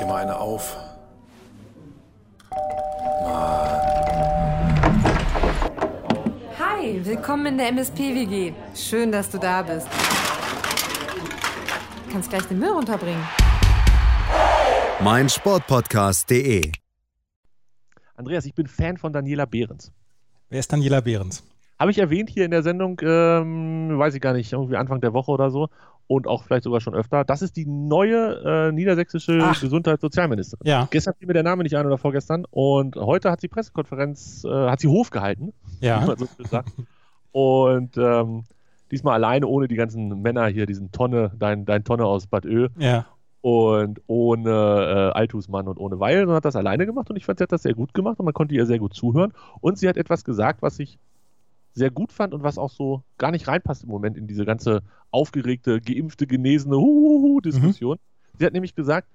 dir mal eine auf. Hi, willkommen in der MSP-WG. Schön, dass du da bist. Du kannst gleich den Müll runterbringen. mein Sportpodcast.de. Andreas, ich bin Fan von Daniela Behrens. Wer ist Daniela Behrens? Habe ich erwähnt hier in der Sendung, ähm, weiß ich gar nicht, irgendwie Anfang der Woche oder so und auch vielleicht sogar schon öfter. Das ist die neue äh, niedersächsische Ach. Gesundheitssozialministerin. Ja. Gestern fiel mir der Name nicht ein oder vorgestern und heute hat sie Pressekonferenz, äh, hat sie Hof gehalten, Ja. wie man so sagt. Und ähm, diesmal alleine ohne die ganzen Männer hier, diesen Tonne, dein, dein Tonne aus Bad Ö Ja. und ohne äh, Altusmann und ohne Weil, sondern hat das alleine gemacht und ich fand, sie hat das sehr gut gemacht und man konnte ihr sehr gut zuhören. Und sie hat etwas gesagt, was ich sehr gut fand und was auch so gar nicht reinpasst im Moment in diese ganze aufgeregte, geimpfte, genesene Huhuhu-Diskussion. Sie hat nämlich gesagt,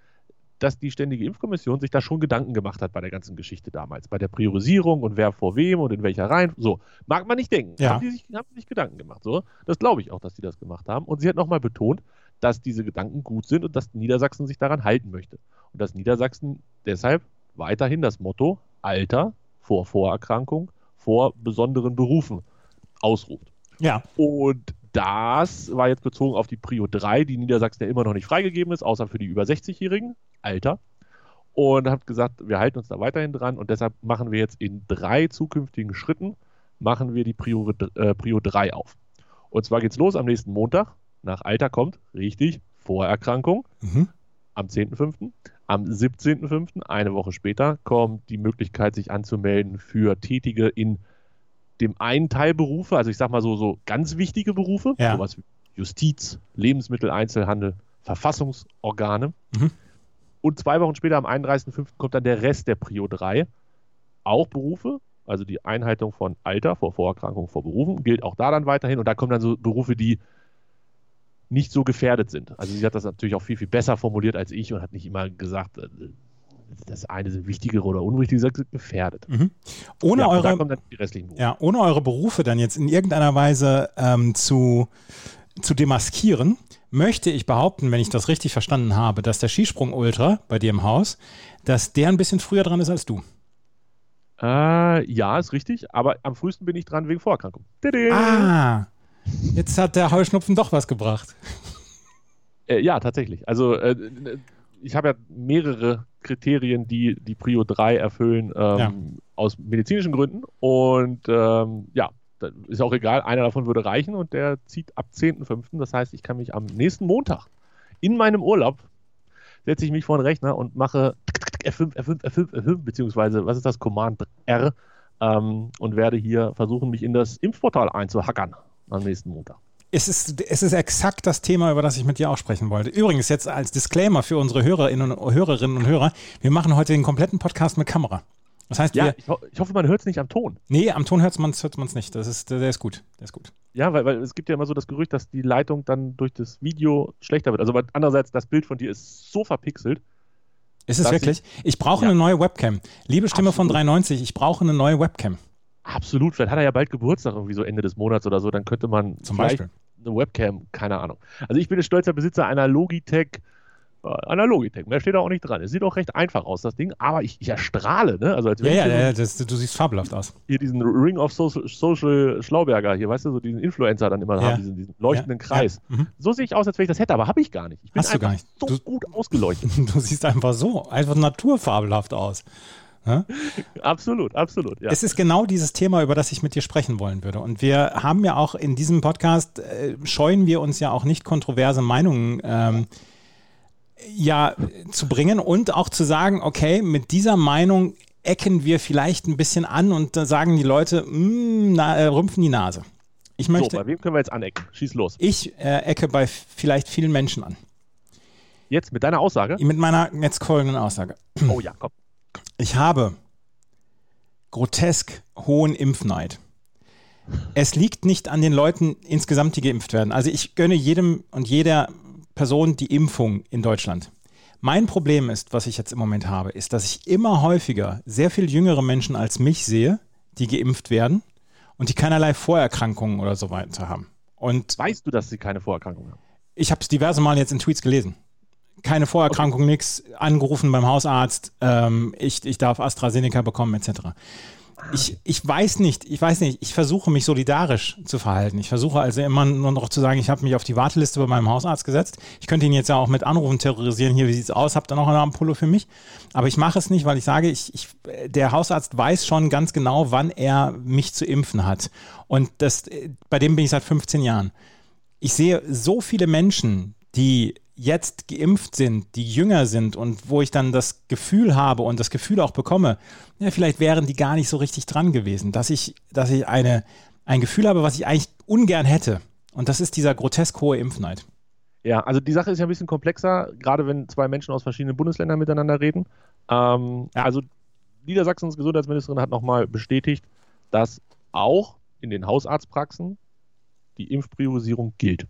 dass die Ständige Impfkommission sich da schon Gedanken gemacht hat bei der ganzen Geschichte damals, bei der Priorisierung und wer vor wem und in welcher Reihe. So, mag man nicht denken. Ja. Haben die sich, haben die sich Gedanken gemacht. So, das glaube ich auch, dass die das gemacht haben. Und sie hat nochmal betont, dass diese Gedanken gut sind und dass Niedersachsen sich daran halten möchte. Und dass Niedersachsen deshalb weiterhin das Motto Alter vor Vorerkrankung vor besonderen Berufen ausruft. Ja. Und das war jetzt bezogen auf die Prio 3, die Niedersachsen ja immer noch nicht freigegeben ist, außer für die über 60-Jährigen, Alter. Und hat gesagt, wir halten uns da weiterhin dran und deshalb machen wir jetzt in drei zukünftigen Schritten, machen wir die Prio, äh, Prio 3 auf. Und zwar geht's los am nächsten Montag. Nach Alter kommt, richtig, Vorerkrankung Mhm. am 10.05. Am 17.05., eine Woche später, kommt die Möglichkeit, sich anzumelden für Tätige in dem einen Teil Berufe, also ich sag mal so, so ganz wichtige Berufe, Ja. sowas wie Justiz, Lebensmitteleinzelhandel, Verfassungsorgane. Mhm. Und zwei Wochen später, am 31.05., kommt dann der Rest der Prio 3. Auch Berufe, also die Einhaltung von Alter vor Vorerkrankung vor Berufen, gilt auch da dann weiterhin. Und da kommen dann so Berufe, die nicht so gefährdet sind. Also sie hat das natürlich auch viel, viel besser formuliert als ich und hat nicht immer gesagt, äh, das eine sind wichtigere oder unwichtige, sie hat gesagt, gefährdet. Mhm. Ohne ja, eure. Ja, ohne eure Berufe dann jetzt in irgendeiner Weise ähm, zu, zu demaskieren, möchte ich behaupten, wenn ich das richtig verstanden habe, dass der Skisprung-Ultra bei dir im Haus, dass der ein bisschen früher dran ist als du. Äh, ja, ist richtig, aber am frühesten bin ich dran wegen Vorerkrankung. Tada! Ah, jetzt hat der Heuschnupfen doch was gebracht. Äh, ja, tatsächlich. Also äh, ich habe ja mehrere Kriterien, die die Prio 3 erfüllen, ähm, Ja. aus medizinischen Gründen. Und ähm, ja, ist auch egal, einer davon würde reichen und der zieht ab 10.05. Das heißt, ich kann mich am nächsten Montag in meinem Urlaub setze ich mich vor den Rechner und mache F5, F5, F5, F5, beziehungsweise was ist das? Command R ähm, und werde hier versuchen, mich in das Impfportal einzuhackern am nächsten Montag. Es ist, es ist exakt das Thema, über das ich mit dir auch sprechen wollte. Übrigens, jetzt als Disclaimer für unsere Hörerinnen und Hörerinnen und Hörer, wir machen heute den kompletten Podcast mit Kamera. Das heißt, Ja, wir, ich, ho ich hoffe, man hört es nicht am Ton. nee, am Ton hört man es hört man's nicht. Das ist, der ist gut. Der ist gut. Ja, weil, weil es gibt ja immer so das Gerücht, dass die Leitung dann durch das Video schlechter wird. Also andererseits, das Bild von dir ist so verpixelt. Ist es wirklich? Ich brauche Ja. eine neue Webcam. Liebe Stimme von Absolut. 93, ich brauche eine neue Webcam. Absolut. Vielleicht hat er ja bald Geburtstag, irgendwie so Ende des Monats oder so. Dann könnte man Zum Beispiel. Eine Webcam, keine Ahnung. Also ich bin ein stolzer Besitzer einer Logitech. Äh, einer Logitech. Mehr steht da auch nicht dran. Es sieht auch recht einfach aus, das Ding. Aber ich, ich erstrahle, ne? Also als Ja, ja, ja das, du siehst fabelhaft aus. hier diesen Ring of Social, Social Schlauberger hier, weißt du, so diesen Influencer dann immer Ja. haben, diesen, diesen leuchtenden ja, Kreis. Ja. Mhm. So sehe ich aus, als wenn ich das hätte, aber habe ich gar nicht. Ich bin Hast du gar nicht. so Du- gut ausgeleuchtet. Du siehst einfach so, einfach naturfabelhaft aus. absolut, absolut. Ja. Es ist genau dieses Thema, über das ich mit dir sprechen wollen würde. Und wir haben ja auch in diesem Podcast, äh, scheuen wir uns ja auch nicht kontroverse Meinungen ähm, ja, zu bringen und auch zu sagen, okay, mit dieser Meinung ecken wir vielleicht ein bisschen an und da sagen die Leute, "Mm, na, äh, rümpfen die Nase. Ich so, möchte, bei wem können wir jetzt anecken? Schieß los. ich äh, ecke bei vielleicht vielen Menschen an. Jetzt mit deiner Aussage. Mit meiner jetzt folgenden Aussage. Oh ja, komm. Ich habe grotesk hohen Impfneid. Es liegt nicht an den Leuten insgesamt, die geimpft werden. Also ich gönne jedem und jeder Person die Impfung in Deutschland. Mein Problem ist, was ich jetzt im Moment habe, ist, dass ich immer häufiger sehr viel jüngere Menschen als mich sehe, die geimpft werden und die keinerlei Vorerkrankungen oder so weiter haben. Und Weißt du, dass sie keine Vorerkrankung haben? ich habe es diverse Mal jetzt in Tweets gelesen. Keine Vorerkrankung, nichts, angerufen beim Hausarzt, ähm, ich, ich darf AstraZeneca bekommen, etc. Ich, ich weiß nicht, ich weiß nicht, ich versuche mich solidarisch zu verhalten. Ich versuche also immer nur noch zu sagen, ich habe mich auf die Warteliste bei meinem Hausarzt gesetzt. Ich könnte ihn jetzt ja auch mit Anrufen terrorisieren. Hier, wie sieht's aus? Habt ihr noch eine Ampulle für mich? Aber ich mache es nicht, weil ich sage, ich, ich, der Hausarzt weiß schon ganz genau, wann er mich zu impfen hat. Und das, bei dem bin ich seit 15 Jahren. Ich sehe so viele Menschen, die jetzt geimpft sind, die jünger sind und wo ich dann das Gefühl habe und das Gefühl auch bekomme, ja, vielleicht wären die gar nicht so richtig dran gewesen, dass ich, dass ich eine, ein Gefühl habe, was ich eigentlich ungern hätte. Und das ist dieser grotesk hohe Impfneid. Ja, also die Sache ist ja ein bisschen komplexer, gerade wenn zwei Menschen aus verschiedenen Bundesländern miteinander reden. Ähm, ja. Also Niedersachsens Gesundheitsministerin hat nochmal bestätigt, dass auch in den Hausarztpraxen die Impfpriorisierung gilt.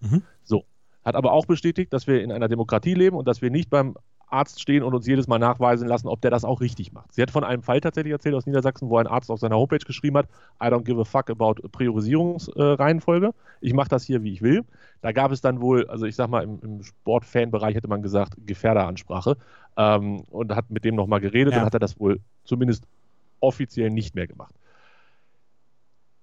Mhm. So, hat aber auch bestätigt, dass wir in einer Demokratie leben und dass wir nicht beim Arzt stehen und uns jedes Mal nachweisen lassen, ob der das auch richtig macht. Sie hat von einem Fall tatsächlich erzählt aus Niedersachsen, wo ein Arzt auf seiner Homepage geschrieben hat, I don't give a fuck about Priorisierungsreihenfolge. Äh, ich mache das hier, wie ich will. Da gab es dann wohl, also ich sag mal, im, im Sportfanbereich hätte man gesagt, Gefährderansprache ähm, und hat mit dem nochmal geredet ja. und hat er das wohl zumindest offiziell nicht mehr gemacht.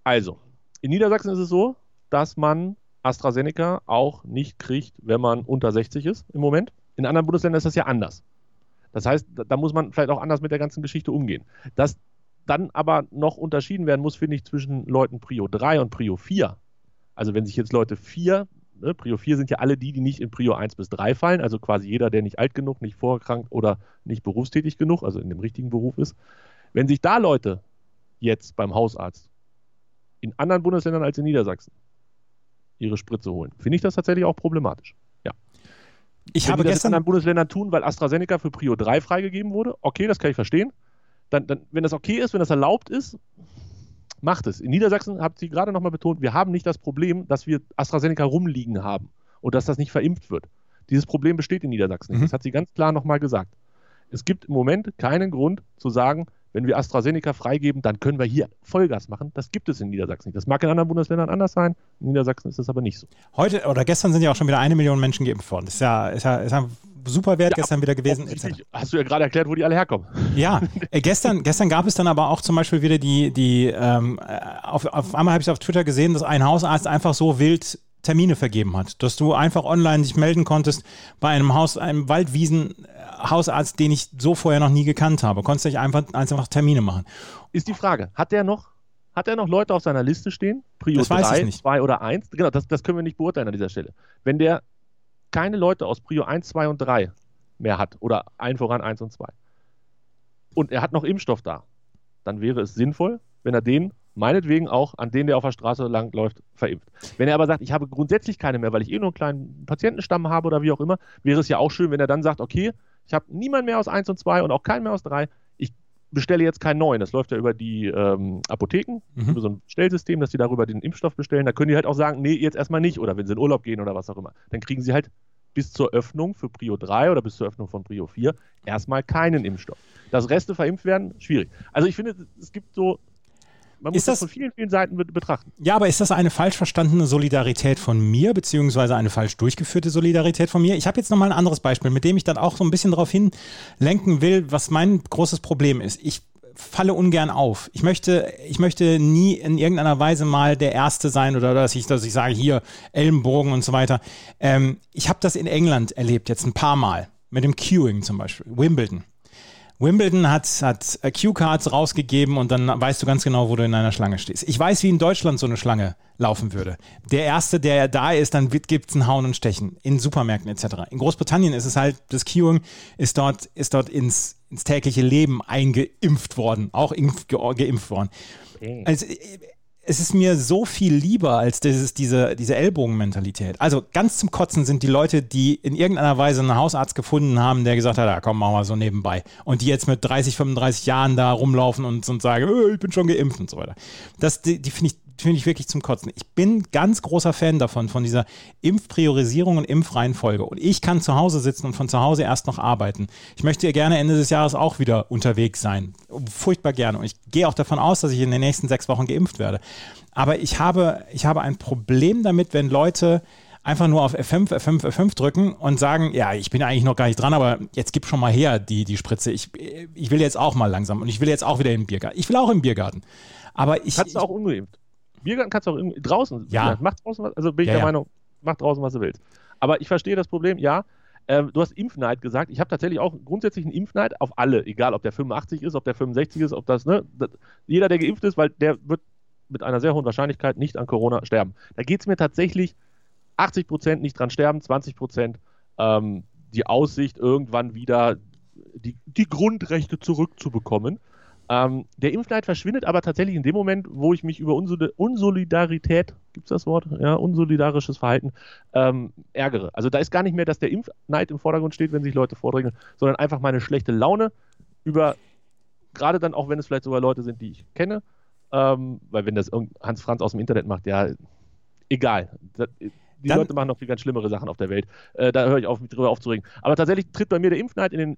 Also, in Niedersachsen ist es so, dass man AstraZeneca auch nicht kriegt, wenn man unter 60 ist im Moment. In anderen Bundesländern ist das ja anders. Das heißt, da muss man vielleicht auch anders mit der ganzen Geschichte umgehen. Dass dann aber noch unterschieden werden muss, finde ich, zwischen Leuten Prio 3 und Prio 4. Also wenn sich jetzt Leute 4, ne, Prio 4 sind ja alle die, die nicht in Prio 1 bis 3 fallen, also quasi jeder, der nicht alt genug, nicht vorerkrankt oder nicht berufstätig genug, also in dem richtigen Beruf ist. Wenn sich da Leute jetzt beim Hausarzt in anderen Bundesländern als in Niedersachsen ihre Spritze holen. Finde ich das tatsächlich auch problematisch. Ja. Ich Wenn habe das gestern in anderen Bundesländern tun, weil AstraZeneca für Prio 3 freigegeben wurde, okay, das kann ich verstehen. Dann, dann, wenn das okay ist, wenn das erlaubt ist, macht es. In Niedersachsen hat sie gerade nochmal betont, wir haben nicht das Problem, dass wir AstraZeneca rumliegen haben und dass das nicht verimpft wird. Dieses Problem besteht in Niedersachsen nicht. Mhm. Das hat sie ganz klar nochmal gesagt. Es gibt im Moment keinen Grund zu sagen, wenn wir AstraZeneca freigeben, dann können wir hier Vollgas machen. Das gibt es in Niedersachsen nicht. Das mag in anderen Bundesländern anders sein. In Niedersachsen ist das aber nicht so. Heute oder gestern sind ja auch schon wieder eine Million Menschen geimpft worden. Das ist ja, ist ja, ist ja super Wert ja, gestern wieder gewesen. Hast du ja gerade erklärt, wo die alle herkommen. Ja, äh, gestern, gestern gab es dann aber auch zum Beispiel wieder die, die ähm, auf, auf einmal habe ich auf Twitter gesehen, dass ein Hausarzt einfach so wild Termine vergeben hat, dass du einfach online dich melden konntest bei einem Haus, einem Waldwiesen Hausarzt, den ich so vorher noch nie gekannt habe. Konntest du einfach, einfach Termine machen. Ist die Frage, hat der noch, hat er noch Leute auf seiner Liste stehen? Prio das 3, 2 oder 1? Genau, das, das können wir nicht beurteilen an dieser Stelle. Wenn der keine Leute aus Prio 1, 2 und 3 mehr hat oder allen voran 1 und 2 und er hat noch Impfstoff da, dann wäre es sinnvoll, wenn er den meinetwegen auch an den, der auf der Straße langläuft, verimpft. Wenn er aber sagt, ich habe grundsätzlich keine mehr, weil ich eh nur einen kleinen Patientenstamm habe oder wie auch immer, wäre es ja auch schön, wenn er dann sagt, okay, ich habe niemand mehr aus 1 und 2 und auch keinen mehr aus 3. Ich bestelle jetzt keinen neuen. Das läuft ja über die ähm, Apotheken, mhm. über so ein Stellsystem, dass die darüber den Impfstoff bestellen. Da können die halt auch sagen, nee, jetzt erstmal nicht. Oder wenn sie in Urlaub gehen oder was auch immer. Dann kriegen sie halt bis zur Öffnung für Prio 3 oder bis zur Öffnung von Prio 4 erstmal keinen Impfstoff. Dass Reste verimpft werden, schwierig. Also ich finde, es gibt so man muss ist das, das von vielen, vielen Seiten betrachten. Ja, aber ist das eine falsch verstandene Solidarität von mir, beziehungsweise eine falsch durchgeführte Solidarität von mir? Ich habe jetzt nochmal ein anderes Beispiel, mit dem ich dann auch so ein bisschen darauf hinlenken will, was mein großes Problem ist. Ich falle ungern auf. Ich möchte, ich möchte nie in irgendeiner Weise mal der Erste sein oder dass ich, dass ich sage, hier Ellenbogen und so weiter. Ähm, ich habe das in England erlebt, jetzt ein paar Mal. Mit dem Queuing zum Beispiel, Wimbledon. Wimbledon hat, hat Q-Cards rausgegeben und dann weißt du ganz genau, wo du in einer Schlange stehst. Ich weiß, wie in Deutschland so eine Schlange laufen würde. Der Erste, der da ist, dann gibt es ein Hauen und Stechen in Supermärkten etc. In Großbritannien ist es halt, das Queuing ist dort, ist dort ins, ins tägliche Leben eingeimpft worden, auch impf, geimpft worden. Okay. Also, es ist mir so viel lieber als dieses, diese, diese Ellbogenmentalität. Also ganz zum Kotzen sind die Leute, die in irgendeiner Weise einen Hausarzt gefunden haben, der gesagt hat, ja komm, machen wir so nebenbei. Und die jetzt mit 30, 35 Jahren da rumlaufen und, und sagen, oh, ich bin schon geimpft und so weiter. Das, die, die finde ich finde ich wirklich zum Kotzen. Ich bin ganz großer Fan davon, von dieser Impfpriorisierung und Impfreihenfolge. Und ich kann zu Hause sitzen und von zu Hause erst noch arbeiten. Ich möchte gerne Ende des Jahres auch wieder unterwegs sein. Furchtbar gerne. Und ich gehe auch davon aus, dass ich in den nächsten sechs Wochen geimpft werde. Aber ich habe, ich habe ein Problem damit, wenn Leute einfach nur auf F5, F5, F5 drücken und sagen, ja, ich bin eigentlich noch gar nicht dran, aber jetzt gib schon mal her die, die Spritze. Ich, ich will jetzt auch mal langsam und ich will jetzt auch wieder im Biergarten. Ich will auch im Biergarten. Aber ich. Kannst du auch ungeimpft. Biergarten kannst du auch draußen. Ja. Mach draußen was, also bin ich Ja, der ja. Meinung, mach draußen, was du willst. Aber ich verstehe das Problem, ja. Ähm, du hast Impfneid gesagt. Ich habe tatsächlich auch grundsätzlich einen Impfneid auf alle, egal ob der 85 ist, ob der 65 ist, ob das, ne, das, jeder, der geimpft ist, weil der wird mit einer sehr hohen Wahrscheinlichkeit nicht an Corona sterben. Da geht es mir tatsächlich 80 Prozent nicht dran sterben, 20 Prozent ähm, die Aussicht, irgendwann wieder die, die Grundrechte zurückzubekommen. Ähm, der Impfneid verschwindet aber tatsächlich in dem Moment, wo ich mich über Unsol Unsolidarität, gibt es das Wort? Ja, unsolidarisches Verhalten ähm, ärgere. Also da ist gar nicht mehr, dass der Impfneid im Vordergrund steht, wenn sich Leute vordrängeln, sondern einfach meine schlechte Laune über, gerade dann auch, wenn es vielleicht sogar Leute sind, die ich kenne, ähm, weil wenn das Hans Franz aus dem Internet macht, ja, egal. Das, die Dann- Leute machen noch viel ganz schlimmere Sachen auf der Welt. Äh, da höre ich auf, mich drüber aufzuregen. Aber tatsächlich tritt bei mir der Impfneid in den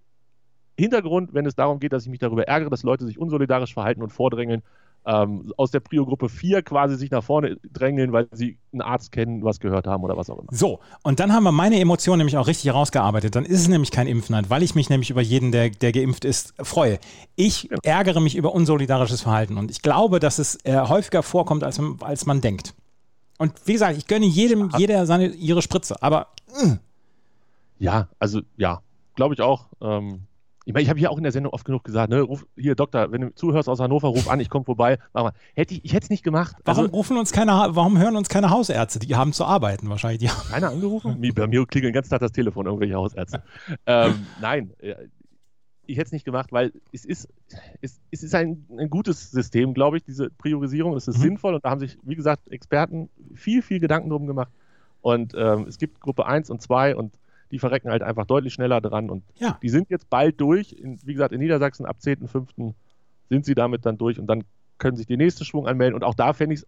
Hintergrund, wenn es darum geht, dass ich mich darüber ärgere, dass Leute sich unsolidarisch verhalten und vordrängeln, ähm, aus der Prio-Gruppe 4 quasi sich nach vorne drängeln, weil sie einen Arzt kennen, was gehört haben oder was auch immer. So, und dann haben wir meine Emotionen nämlich auch richtig rausgearbeitet. Dann ist es nämlich kein Impfneid, weil ich mich nämlich über jeden, der, der geimpft ist, freue. Ich Genau. ärgere mich über unsolidarisches Verhalten und ich glaube, dass es äh, häufiger vorkommt, als, als man denkt. Und wie gesagt, ich gönne jedem, jeder seine, ihre Spritze, aber Ja, also ja, glaube ich auch. Ähm, ich meine, ich habe hier auch in der Sendung oft genug gesagt, ne, ruf hier Doktor, wenn du zuhörst aus Hannover, ruf an, ich komme vorbei. Mach mal. Hätte ich, ich hätte es nicht gemacht. warum Also, rufen uns keine, warum hören uns keine Hausärzte? Die haben zu arbeiten wahrscheinlich. Die haben, keiner angerufen? Bei mir klingelt den ganzen Tag das Telefon, irgendwelche Hausärzte. ähm, nein, äh, ich hätte es nicht gemacht, weil es ist, es, es ist ein, ein gutes System, glaube ich, diese Priorisierung. Es ist Mhm. sinnvoll und da haben sich, wie gesagt, Experten viel, viel Gedanken drum gemacht. Und ähm, es gibt Gruppe 1 und 2 und die verrecken halt einfach deutlich schneller dran. Und Ja. die sind jetzt bald durch. In, wie gesagt, in Niedersachsen ab 10.05. sind sie damit dann durch und dann können sich die nächste Schwung anmelden. Und auch da fände ich es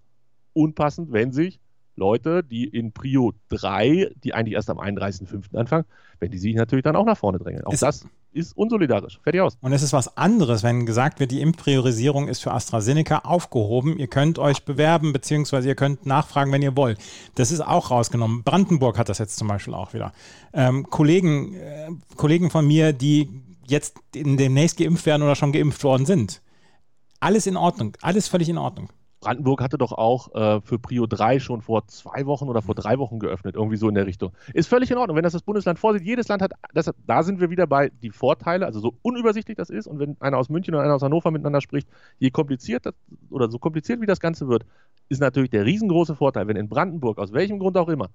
unpassend, wenn sich Leute, die in Prio 3, die eigentlich erst am 31.05. anfangen, wenn die sich natürlich dann auch nach vorne drängeln. Auch Es- das ist unsolidarisch. Fertig aus. Und es ist was anderes, wenn gesagt wird, die Impfpriorisierung ist für AstraZeneca aufgehoben. Ihr könnt euch bewerben, beziehungsweise ihr könnt nachfragen, wenn ihr wollt. Das ist auch rausgenommen. Brandenburg hat das jetzt zum Beispiel auch wieder. Ähm, Kollegen, äh, Kollegen von mir, die jetzt demnächst geimpft werden oder schon geimpft worden sind. Alles in Ordnung, alles völlig in Ordnung. Brandenburg hatte doch auch äh, für Prio 3 schon vor zwei Wochen oder vor drei Wochen geöffnet, irgendwie so in der Richtung. Ist völlig in Ordnung, wenn das das Bundesland vorsieht. Jedes Land hat, das, da sind wir wieder bei die Vorteile, also so unübersichtlich das ist und wenn einer aus München und einer aus Hannover miteinander spricht, je kompliziert das, oder so kompliziert wie das Ganze wird, ist natürlich der riesengroße Vorteil, wenn in Brandenburg, aus welchem Grund auch immer,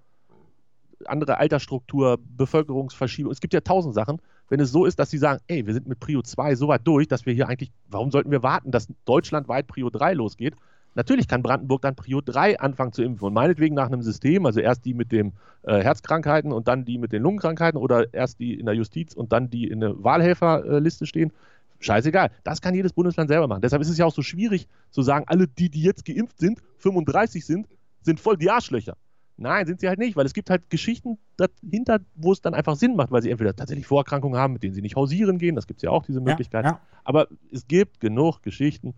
andere Altersstruktur, Bevölkerungsverschiebung, es gibt ja tausend Sachen, wenn es so ist, dass sie sagen, ey, wir sind mit Prio 2 so weit durch, dass wir hier eigentlich, warum sollten wir warten, dass deutschlandweit Prio 3 losgeht? Natürlich kann Brandenburg dann Prio 3 anfangen zu impfen und meinetwegen nach einem System, also erst die mit den äh, Herzkrankheiten und dann die mit den Lungenkrankheiten oder erst die in der Justiz und dann die in der Wahlhelferliste stehen. Scheißegal. Das kann jedes Bundesland selber machen. Deshalb ist es ja auch so schwierig zu sagen, alle die, die jetzt geimpft sind, 35 sind, sind voll die Arschlöcher. Nein, sind sie halt nicht, weil es gibt halt Geschichten dahinter, wo es dann einfach Sinn macht, weil sie entweder tatsächlich Vorerkrankungen haben, mit denen sie nicht hausieren gehen, das gibt es ja auch, diese Möglichkeit. Ja, ja. Aber es gibt genug Geschichten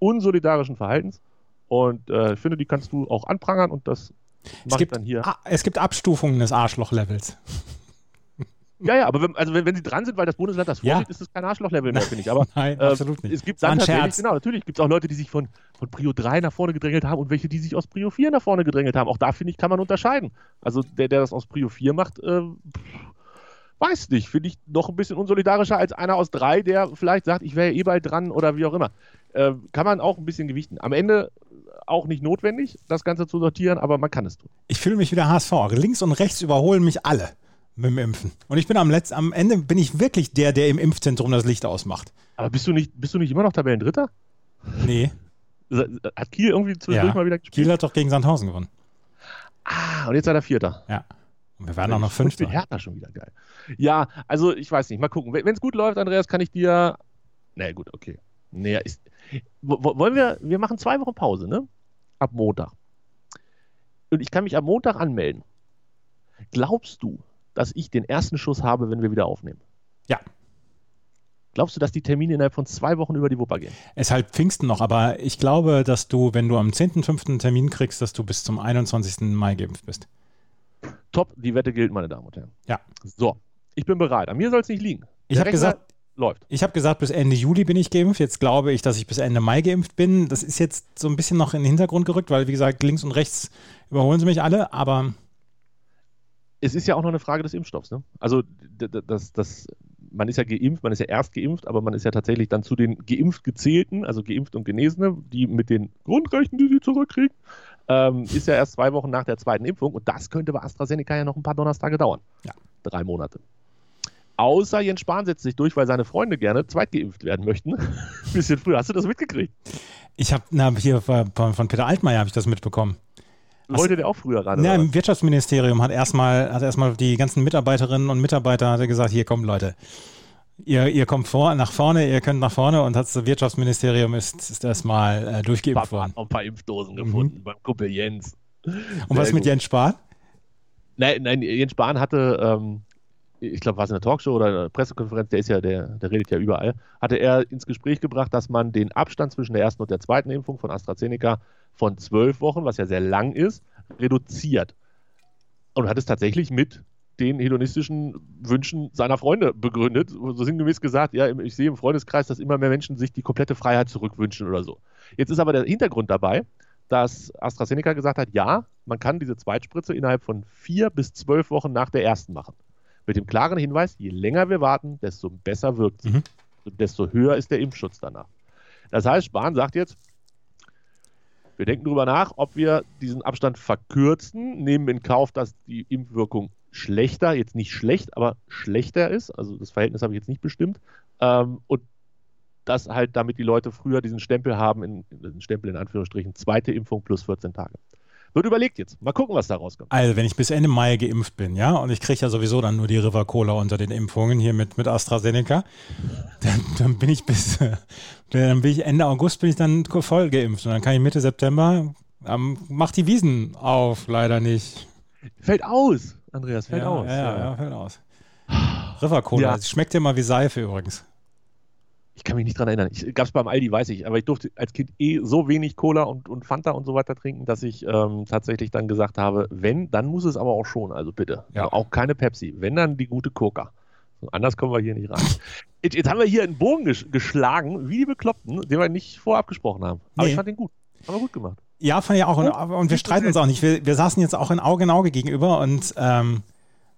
unsolidarischen Verhaltens und äh, ich finde, die kannst du auch anprangern und das Es gibt, dann hier. es gibt Abstufungen des Arschloch-Levels. Ja, ja, aber wenn, also wenn, wenn sie dran sind, weil das Bundesland das Ja. vorsieht, ist es kein Arschloch-Level mehr, finde ich. Aber Nein, äh, absolut nicht. es gibt dann tatsächlich, genau, natürlich gibt es auch Leute, die sich von, von Prio 3 nach vorne gedrängelt haben und welche, die sich aus Prio 4 nach vorne gedrängelt haben. Auch da, finde ich, kann man unterscheiden. Also der, der das aus Prio 4 macht, äh, weiß nicht, finde ich noch ein bisschen unsolidarischer als einer aus 3, der vielleicht sagt, ich wäre eh bald dran oder wie auch immer. Äh, kann man auch ein bisschen gewichten. Am Ende auch nicht notwendig, das Ganze zu sortieren, aber man kann es tun. Ich fühle mich wieder HSV. Links und rechts überholen mich alle mit dem Impfen. Und ich bin am letzten, am Ende bin ich wirklich der, der im Impfzentrum das Licht ausmacht. Aber bist du nicht, bist du nicht immer noch Tabellendritter? Nee, Hat Kiel irgendwie zwischendurch Ja. mal wieder gespielt? Kiel hat doch gegen Sandhausen gewonnen. Ah, und jetzt seid er Vierter. Ja. Und wir waren auch noch Fünfter. Hertha schon wieder geil. Ja, also ich weiß nicht. Mal gucken. Wenn es gut läuft, Andreas, kann ich dir. Nee, gut, okay. Nee, ist, wollen wir. Wir machen zwei Wochen Pause, ne? Ab Montag. Und ich kann mich am Montag anmelden. Glaubst du, dass ich den ersten Schuss habe, wenn wir wieder aufnehmen? Ja. Glaubst du, dass die Termine innerhalb von zwei Wochen über die Wupper gehen? Es ist halt Pfingsten noch, aber ich glaube, dass du, wenn du am 10.5. einen Termin kriegst, dass du bis zum 21. Mai geimpft bist. Top, die Wette gilt, meine Damen und Herren. Ja. So, ich bin bereit. An mir soll es nicht liegen. Ich habe gesagt, läuft. ich habe gesagt, bis Ende Juli bin ich geimpft. Jetzt glaube ich, dass ich bis Ende Mai geimpft bin. Das ist jetzt so ein bisschen noch in den Hintergrund gerückt, weil, wie gesagt, links und rechts überholen sie mich alle. Aber Es ist ja auch noch eine Frage des Impfstoffs. Ne? Also, das, das, man ist ja geimpft, man ist ja erst geimpft, aber man ist ja tatsächlich dann zu den geimpft gezählten, also geimpft und Genesene, die mit den Grundrechten, die sie zurückkriegen, ähm, ist ja erst zwei Wochen nach der zweiten Impfung und das könnte bei AstraZeneca ja noch ein paar Donnerstage dauern. Ja. Drei Monate. Außer Jens Spahn setzt sich durch, weil seine Freunde gerne zweitgeimpft werden möchten. Ein bisschen früher. Hast du das mitgekriegt? ich habe hier von, Peter Altmaier habe ich das mitbekommen. Wollte der auch früher ran? Ja, im Wirtschaftsministerium hat erstmal hat erstmal die ganzen Mitarbeiterinnen und Mitarbeiter hat gesagt, hier kommt Leute. Ihr, ihr kommt vor, nach vorne, ihr könnt nach vorne und das Wirtschaftsministerium ist, ist erstmal äh, was? durchgeimpft worden. noch ein paar Impfdosen Mhm. gefunden beim Kumpel Jens. Und was Sehr mit gut. Jens Spahn? Nein, nein, Jens Spahn hatte, ähm, ich glaube, war es in der Talkshow oder der Pressekonferenz, der ist ja, der, der redet ja überall, hatte er ins Gespräch gebracht, dass man den Abstand zwischen der ersten und der zweiten Impfung von AstraZeneca von zwölf Wochen, was ja sehr lang ist, reduziert. Und hat es tatsächlich mit den hedonistischen Wünschen seiner Freunde begründet. So sinngemäß gesagt, ja, ich sehe im Freundeskreis, dass immer mehr Menschen sich die komplette Freiheit zurückwünschen oder so. Jetzt ist aber der Hintergrund dabei, dass AstraZeneca gesagt hat, ja, man kann diese Zweitspritze innerhalb von vier bis zwölf Wochen nach der ersten machen. Mit dem klaren Hinweis, je länger wir warten, desto besser wirkt sie. Mhm. Desto höher ist der Impfschutz danach. Das heißt, Spahn sagt jetzt, wir denken darüber nach, ob wir diesen Abstand verkürzen, nehmen in Kauf, dass die Impfwirkung schlechter, jetzt nicht schlecht, aber schlechter ist. Also das Verhältnis habe ich jetzt nicht bestimmt. Ähm, und das halt, damit die Leute früher diesen Stempel haben, in, den Stempel in Anführungsstrichen, zweite Impfung plus 14 Tage. Wird überlegt jetzt. Mal gucken, was da rauskommt. Also, wenn ich bis Ende Mai geimpft bin, ja, und ich kriege ja sowieso dann nur die River Cola unter den Impfungen hier mit, mit AstraZeneca, dann, dann bin ich bis, dann bin ich Ende August bin ich dann voll geimpft und dann kann ich Mitte September, ähm, mach die Wiesen auf, leider nicht. Fällt aus, Andreas, fällt ja, aus. Ja, ja, ja, fällt aus. River Cola, Ja. das schmeckt ja mal wie Seife übrigens. Ich kann mich nicht dran erinnern. Ich gab es beim Aldi, weiß ich, aber ich durfte als Kind eh so wenig Cola und, und Fanta und so weiter trinken, dass ich ähm, tatsächlich dann gesagt habe, wenn, dann muss es aber auch schon, also bitte. Ja. Also auch keine Pepsi. Wenn, dann die gute Coca. Anders kommen wir hier nicht rein. Jetzt, jetzt haben wir hier einen Bogen ges geschlagen, wie die Bekloppten, den wir nicht vorab gesprochen haben. Aber Nee. ich fand den gut. Haben wir gut gemacht. Ja, fand ich auch. Und, und wir streiten uns auch nicht. Wir, wir saßen jetzt auch in Auge in Auge gegenüber und ähm,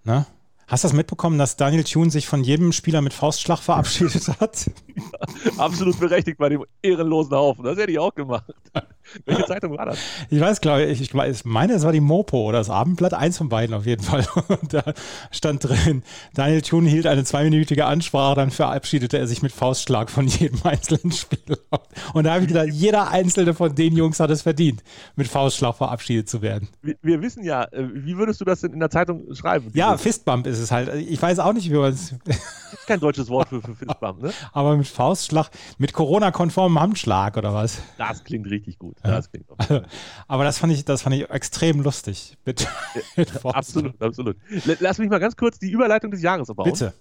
ne? Hast du das mitbekommen, dass Daniel Thune sich von jedem Spieler mit Faustschlag verabschiedet hat? Absolut berechtigt bei dem ehrenlosen Haufen. Das hätte ich auch gemacht. Welche Zeitung war das? Ich weiß, glaube ich, ich meine, es war die Mopo oder das Abendblatt, eins von beiden auf jeden Fall. Und da stand drin, Daniel Thune hielt eine zweiminütige Ansprache, dann verabschiedete er sich mit Faustschlag von jedem einzelnen Spieler. Und da habe ich gedacht, jeder einzelne von den Jungs hat es verdient, mit Faustschlag verabschiedet zu werden. Wir, wir wissen ja, äh, wie würdest du das denn in der Zeitung schreiben? Ja, Fistbump ist es halt. Ich weiß auch nicht, wie man es, kein deutsches Wort für, für Fistbump, ne? aber mit Faustschlag, mit Corona-konformem Handschlag oder was? Das klingt richtig gut. Das klingt Fall. Aber das fand ich, das fand ich extrem lustig. Mit Faustschlag. Absolut, absolut. Lass mich mal ganz kurz die Überleitung des Jahres bauen. Bitte.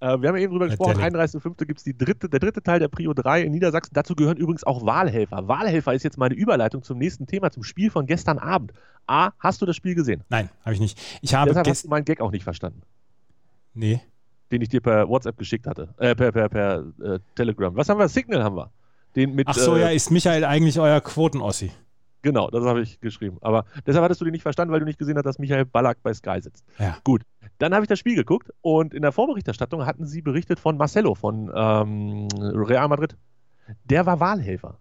Äh, wir haben ja eben drüber gesprochen, Natürlich. 31.05. gibt es dritte, der dritte Teil der Prio 3 in Niedersachsen. Dazu gehören übrigens auch Wahlhelfer. Wahlhelfer ist jetzt meine Überleitung zum nächsten Thema, zum Spiel von gestern Abend. A, hast du das Spiel gesehen? Nein, habe ich nicht. Ich habe Deshalb hast du meinen Gag auch nicht verstanden, Nee. Den ich dir per WhatsApp geschickt hatte. Äh, per per, per äh, Telegram. Was haben wir? Signal haben wir. Den mit, Ach so, äh, ja, ist Michael eigentlich euer Quotenossi? Genau, das habe ich geschrieben. Aber deshalb hattest du den nicht verstanden, weil du nicht gesehen hast, dass Michael Ballack bei Sky sitzt. Ja. Gut, dann habe ich das Spiel geguckt und in der Vorberichterstattung hatten sie berichtet von Marcelo von ähm, Real Madrid. Der war Wahlhelfer.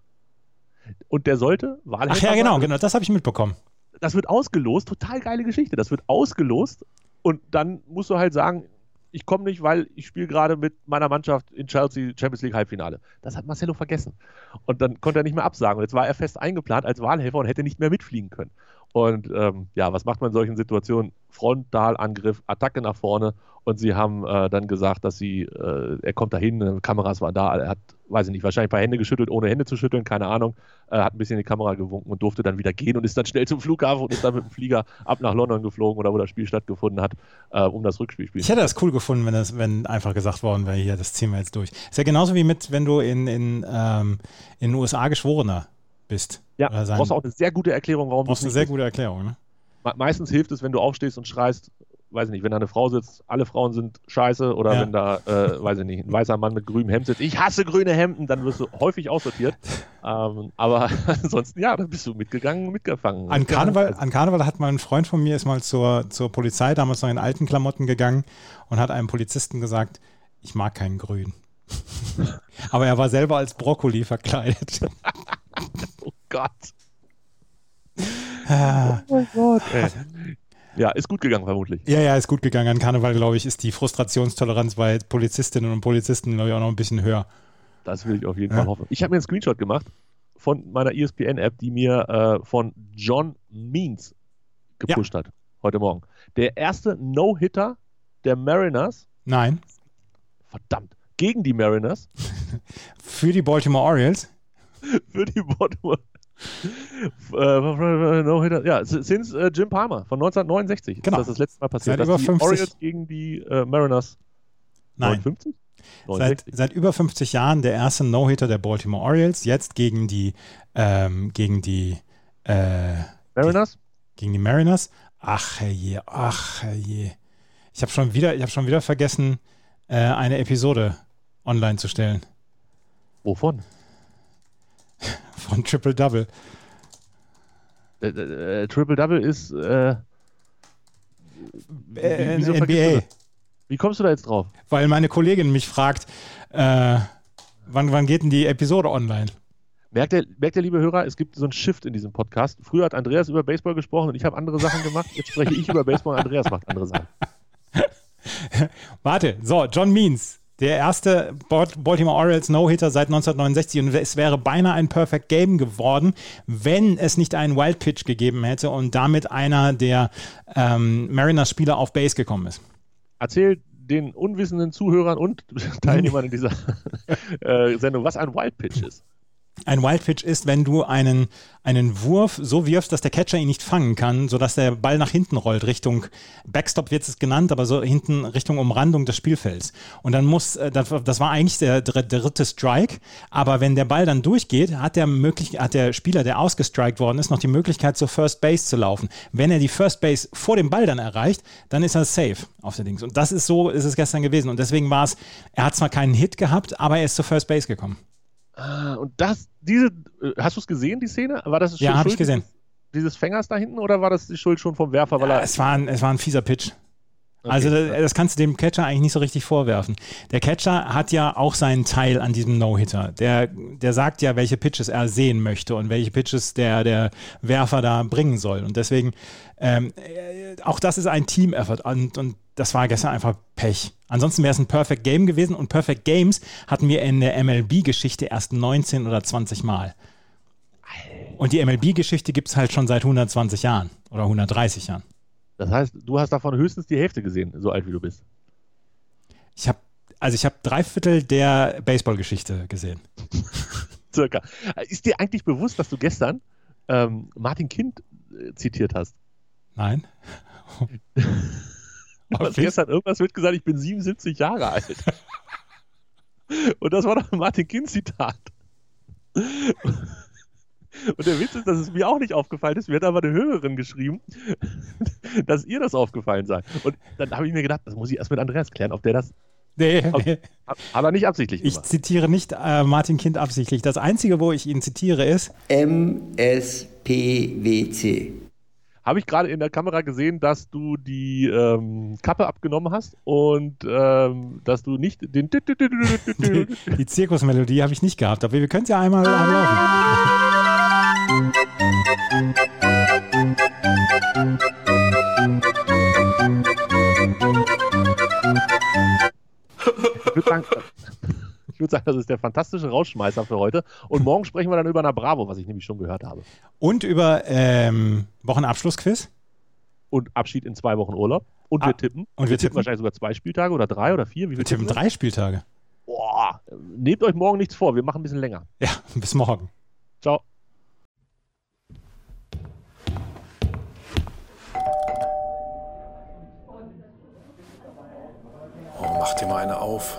Und der sollte Wahlhelfer Ach ja, genau, sein. genau, das habe ich mitbekommen. Das wird ausgelost, total geile Geschichte. Das wird ausgelost und dann musst du halt sagen, ich komme nicht, weil ich spiele gerade mit meiner Mannschaft in Chelsea Champions League Halbfinale. Das hat Marcelo vergessen. Und dann konnte er nicht mehr absagen. Und jetzt war er fest eingeplant als Wahlhelfer und hätte nicht mehr mitfliegen können. Und ähm, ja, was macht man in solchen Situationen? Frontalangriff, Attacke nach vorne. Und sie haben äh, dann gesagt, dass sie, äh, er kommt dahin, Kameras waren da, er hat, weiß ich nicht, wahrscheinlich ein paar Hände geschüttelt, ohne Hände zu schütteln, keine Ahnung. Äh, hat ein bisschen in die Kamera gewunken und durfte dann wieder gehen und ist dann schnell zum Flughafen und ist dann mit dem Flieger ab nach London geflogen oder wo das Spiel stattgefunden hat, äh, um das Rückspiel spielen Ich hätte das cool gefunden, wenn, das, wenn einfach gesagt worden wäre, hier, das ziehen wir jetzt durch. Ist ja genauso wie mit, wenn du in, in, ähm, in den USA Geschworener bist. Ja, sein- brauchst du auch eine sehr gute Erklärung, warum brauchst du eine es sehr gute Erklärung, ne? meistens hilft es, wenn du aufstehst und schreist, weiß ich nicht, wenn da eine Frau sitzt, alle Frauen sind scheiße oder Ja. wenn da, äh, weiß ich nicht, ein weißer Mann mit grünem Hemd sitzt, ich hasse grüne Hemden, dann wirst du häufig aussortiert. Ähm, aber ansonsten, ja, dann bist du mitgegangen, mitgefangen. An Karneval, Also, an Karneval hat mal ein Freund von mir ist mal zur, zur Polizei, damals noch in alten Klamotten gegangen und hat einem Polizisten gesagt, ich mag keinen Grün. Aber er war selber als Brokkoli verkleidet. oh Gott. Ah. Oh mein Gott. Ey. Ja, ist gut gegangen, vermutlich. Ja, ja, ist gut gegangen. An Karneval, glaube ich, ist die Frustrationstoleranz bei Polizistinnen und Polizisten, glaube ich, auch noch ein bisschen höher. Das will ich auf jeden Ja. Fall hoffen. Ich habe mir einen Screenshot gemacht von meiner ESPN-App, die mir äh, von John Means gepusht hat heute Morgen. Der erste No-Hitter der Mariners, Nein, verdammt, gegen die Mariners für die Baltimore Orioles. für die Baltimore. Äh, ja, since äh, Jim Palmer von 1969 Genau. ist das das letzte Mal passiert. Seit über die 50 Orioles gegen die äh, Mariners Nein, 59? seit, 69. seit über 50 Jahren der erste No-Hitter der Baltimore Orioles. Jetzt gegen die, ähm, gegen die, äh, Mariners? gegen die Mariners. Ach je, ach je. Ich habe schon wieder, ich habe schon wieder vergessen, äh, eine Episode online zu stellen Wovon? Von Triple Double. Äh, äh, Triple Double ist. Äh, wie- Äh, NBA. das? Wie kommst du da jetzt drauf? Weil meine Kollegin mich fragt, äh, wann, wann geht denn die Episode online? Merkt der, merkt der liebe Hörer, es gibt so einen Shift in diesem Podcast. Früher hat Andreas über Baseball gesprochen und ich habe andere Sachen gemacht. Jetzt spreche ich über Baseball und Andreas macht andere Sachen. Warte, so, John Means, der erste Balt- Baltimore Orioles No-Hitter seit 1969 und es wäre beinahe ein Perfect Game geworden, wenn es nicht einen Wild Pitch gegeben hätte und damit einer der ähm, Mariners-Spieler auf Base gekommen ist. Erzähl den unwissenden Zuhörern und Teilnehmern in dieser äh, Sendung, was ein Wild Pitch ist. Ein Wild Pitch ist, wenn du einen, einen Wurf so wirfst, dass der Catcher ihn nicht fangen kann, sodass der Ball nach hinten rollt, Richtung Backstop wird es genannt, aber so hinten Richtung Umrandung des Spielfelds. Und dann muss, äh, das, war eigentlich der dritte Strike, aber wenn der Ball dann durchgeht, hat der, möglich, hat der Spieler, der ausgestrikt worden ist, noch die Möglichkeit zur First Base zu laufen. Wenn er die First Base vor dem Ball dann erreicht, dann ist er safe auf der Dings. Und das ist so, ist es gestern gewesen. Und deswegen war es, er hat zwar keinen Hit gehabt, aber er ist zur First Base gekommen. Ah, und das, diese, äh, hast du es gesehen, die Szene? War das Ja, Schuld habe ich gesehen. Dieses, dieses Fängers da hinten oder war das die Schuld schon vom Werfer, weil Ja, er. es, war ein, es war ein fieser Pitch. Okay. Also das, das kannst du dem Catcher eigentlich nicht so richtig vorwerfen. Der Catcher hat ja auch seinen Teil an diesem No-Hitter. Der, der sagt ja, welche Pitches er sehen möchte und welche Pitches der, der Werfer da bringen soll. Und deswegen, ähm, äh, auch das ist ein Team-Effort und, und das war gestern einfach Pech. Ansonsten wäre es ein Perfect Game gewesen und Perfect Games hatten wir in der MLB-Geschichte erst 19 oder 20 Mal. Und die MLB-Geschichte gibt es halt schon seit 120 Jahren oder 130 Jahren. Das heißt, du hast davon höchstens die Hälfte gesehen, so alt wie du bist. Ich habe also ich habe drei Viertel der Baseball-Geschichte gesehen. Circa. Ist dir eigentlich bewusst, dass du gestern ähm, Martin Kind äh, zitiert hast? Nein. Du hast gestern irgendwas wird gesagt, ich bin 77 Jahre alt. Und das war doch ein Martin Kind-Zitat. Und der Witz ist, dass es mir auch nicht aufgefallen ist. Mir hat aber eine Hörerin geschrieben, dass ihr das aufgefallen sei. Und dann habe ich mir gedacht, das muss ich erst mit Andreas klären, ob der das. Nee, Okay. Aber nicht absichtlich ich gemacht. zitiere nicht äh, Martin Kind absichtlich. Das Einzige, wo ich ihn zitiere, ist, MSPWC. Habe ich gerade in der Kamera gesehen, dass du die ähm, Kappe abgenommen hast und ähm, dass du nicht den. die, die Zirkusmelodie habe ich nicht gehabt, aber wir können es ja einmal laufen. Ich würde sagen, würde sagen, das ist der fantastische Rausschmeißer für heute. Und morgen sprechen wir dann über eine Bravo, was ich nämlich schon gehört habe. Und über ähm, Wochenabschlussquiz. Und Abschied in zwei Wochen Urlaub. Und Ah, wir tippen. und wir tippen. wahrscheinlich sogar zwei Spieltage oder drei oder vier. Wie Wir tippen wir? drei Spieltage. Boah, nehmt euch morgen nichts vor. Wir machen ein bisschen länger. Ja, bis morgen. Ciao. Oh, mach dir mal eine auf.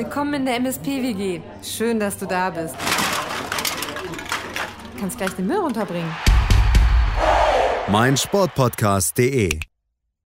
Willkommen in der MSP-WG. Schön, dass du da bist. Kannst gleich den Müll runterbringen. Mein Sportpodcast.de